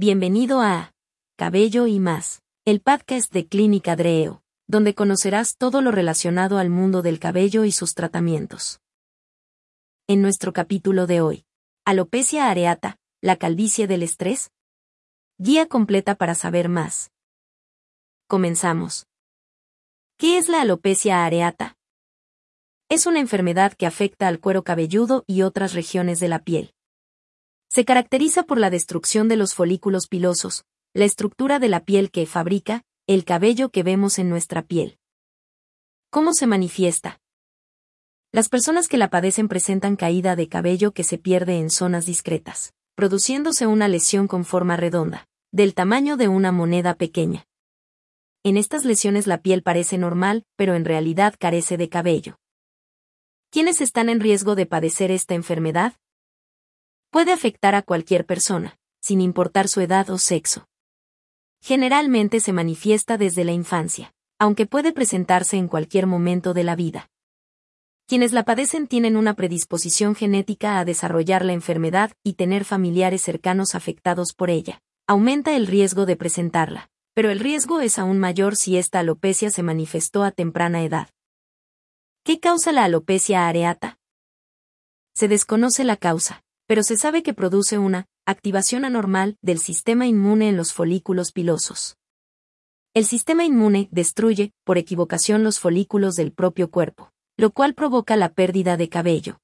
Bienvenido a Cabello y más, el podcast de Clínica Dreo, donde conocerás todo lo relacionado al mundo del cabello y sus tratamientos. En nuestro capítulo de hoy, alopecia areata, la calvicie del estrés. Guía completa para saber más. Comenzamos. ¿Qué es la alopecia areata? Es una enfermedad que afecta al cuero cabelludo y otras regiones de la piel. Se caracteriza por la destrucción de los folículos pilosos, la estructura de la piel que fabrica, el cabello que vemos en nuestra piel. ¿Cómo se manifiesta? Las personas que la padecen presentan caída de cabello que se pierde en zonas discretas, produciéndose una lesión con forma redonda, del tamaño de una moneda pequeña. En estas lesiones la piel parece normal, pero en realidad carece de cabello. ¿Quiénes están en riesgo de padecer esta enfermedad? Puede afectar a cualquier persona, sin importar su edad o sexo. Generalmente se manifiesta desde la infancia, aunque puede presentarse en cualquier momento de la vida. Quienes la padecen tienen una predisposición genética a desarrollar la enfermedad y tener familiares cercanos afectados por ella. Aumenta el riesgo de presentarla, pero el riesgo es aún mayor si esta alopecia se manifestó a temprana edad. ¿Qué causa la alopecia areata? Se desconoce la causa, pero se sabe que produce una activación anormal del sistema inmune en los folículos pilosos. El sistema inmune destruye, por equivocación, los folículos del propio cuerpo, lo cual provoca la pérdida de cabello.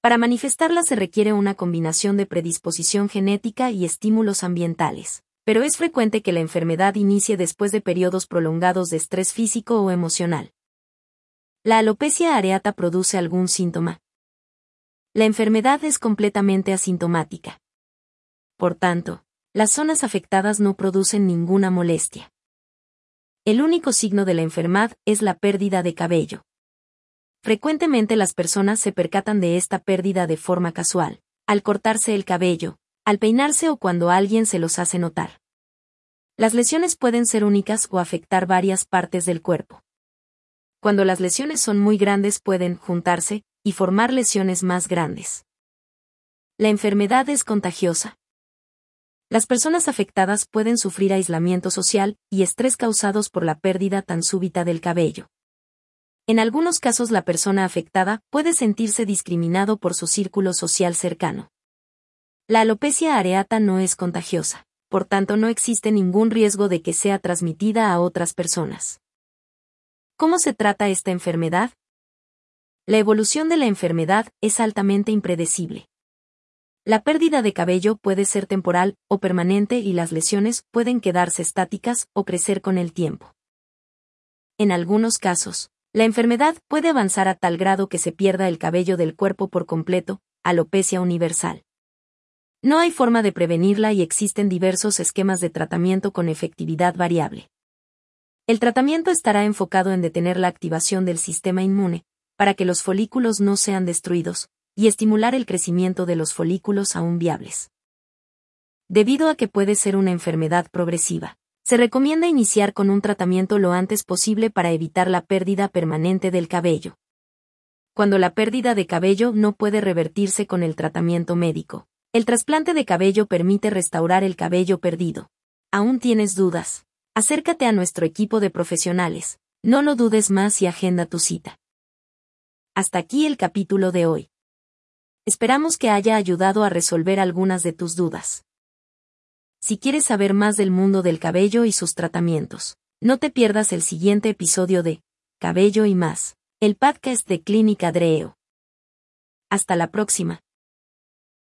Para manifestarla se requiere una combinación de predisposición genética y estímulos ambientales, pero es frecuente que la enfermedad inicie después de periodos prolongados de estrés físico o emocional. ¿La alopecia areata produce algún síntoma? La enfermedad es completamente asintomática. Por tanto, las zonas afectadas no producen ninguna molestia. El único signo de la enfermedad es la pérdida de cabello. Frecuentemente las personas se percatan de esta pérdida de forma casual, al cortarse el cabello, al peinarse o cuando alguien se los hace notar. Las lesiones pueden ser únicas o afectar varias partes del cuerpo. Cuando las lesiones son muy grandes pueden juntarse y formar lesiones más grandes. La enfermedad es contagiosa. Las personas afectadas pueden sufrir aislamiento social y estrés causados por la pérdida tan súbita del cabello. En algunos casos la persona afectada puede sentirse discriminado por su círculo social cercano. La alopecia areata no es contagiosa, por tanto no existe ningún riesgo de que sea transmitida a otras personas. ¿Cómo se trata esta enfermedad? La evolución de la enfermedad es altamente impredecible. La pérdida de cabello puede ser temporal o permanente y las lesiones pueden quedarse estáticas o crecer con el tiempo. En algunos casos, la enfermedad puede avanzar a tal grado que se pierda el cabello del cuerpo por completo, alopecia universal. No hay forma de prevenirla y existen diversos esquemas de tratamiento con efectividad variable. El tratamiento estará enfocado en detener la activación del sistema inmune, para que los folículos no sean destruidos, y estimular el crecimiento de los folículos aún viables. Debido a que puede ser una enfermedad progresiva, se recomienda iniciar con un tratamiento lo antes posible para evitar la pérdida permanente del cabello. Cuando la pérdida de cabello no puede revertirse con el tratamiento médico, el trasplante de cabello permite restaurar el cabello perdido. ¿Aún tienes dudas? Acércate a nuestro equipo de profesionales. No lo dudes más y agenda tu cita. Hasta aquí el capítulo de hoy. Esperamos que haya ayudado a resolver algunas de tus dudas. Si quieres saber más del mundo del cabello y sus tratamientos, no te pierdas el siguiente episodio de Cabello y más, el podcast de Clínica Dreo. Hasta la próxima.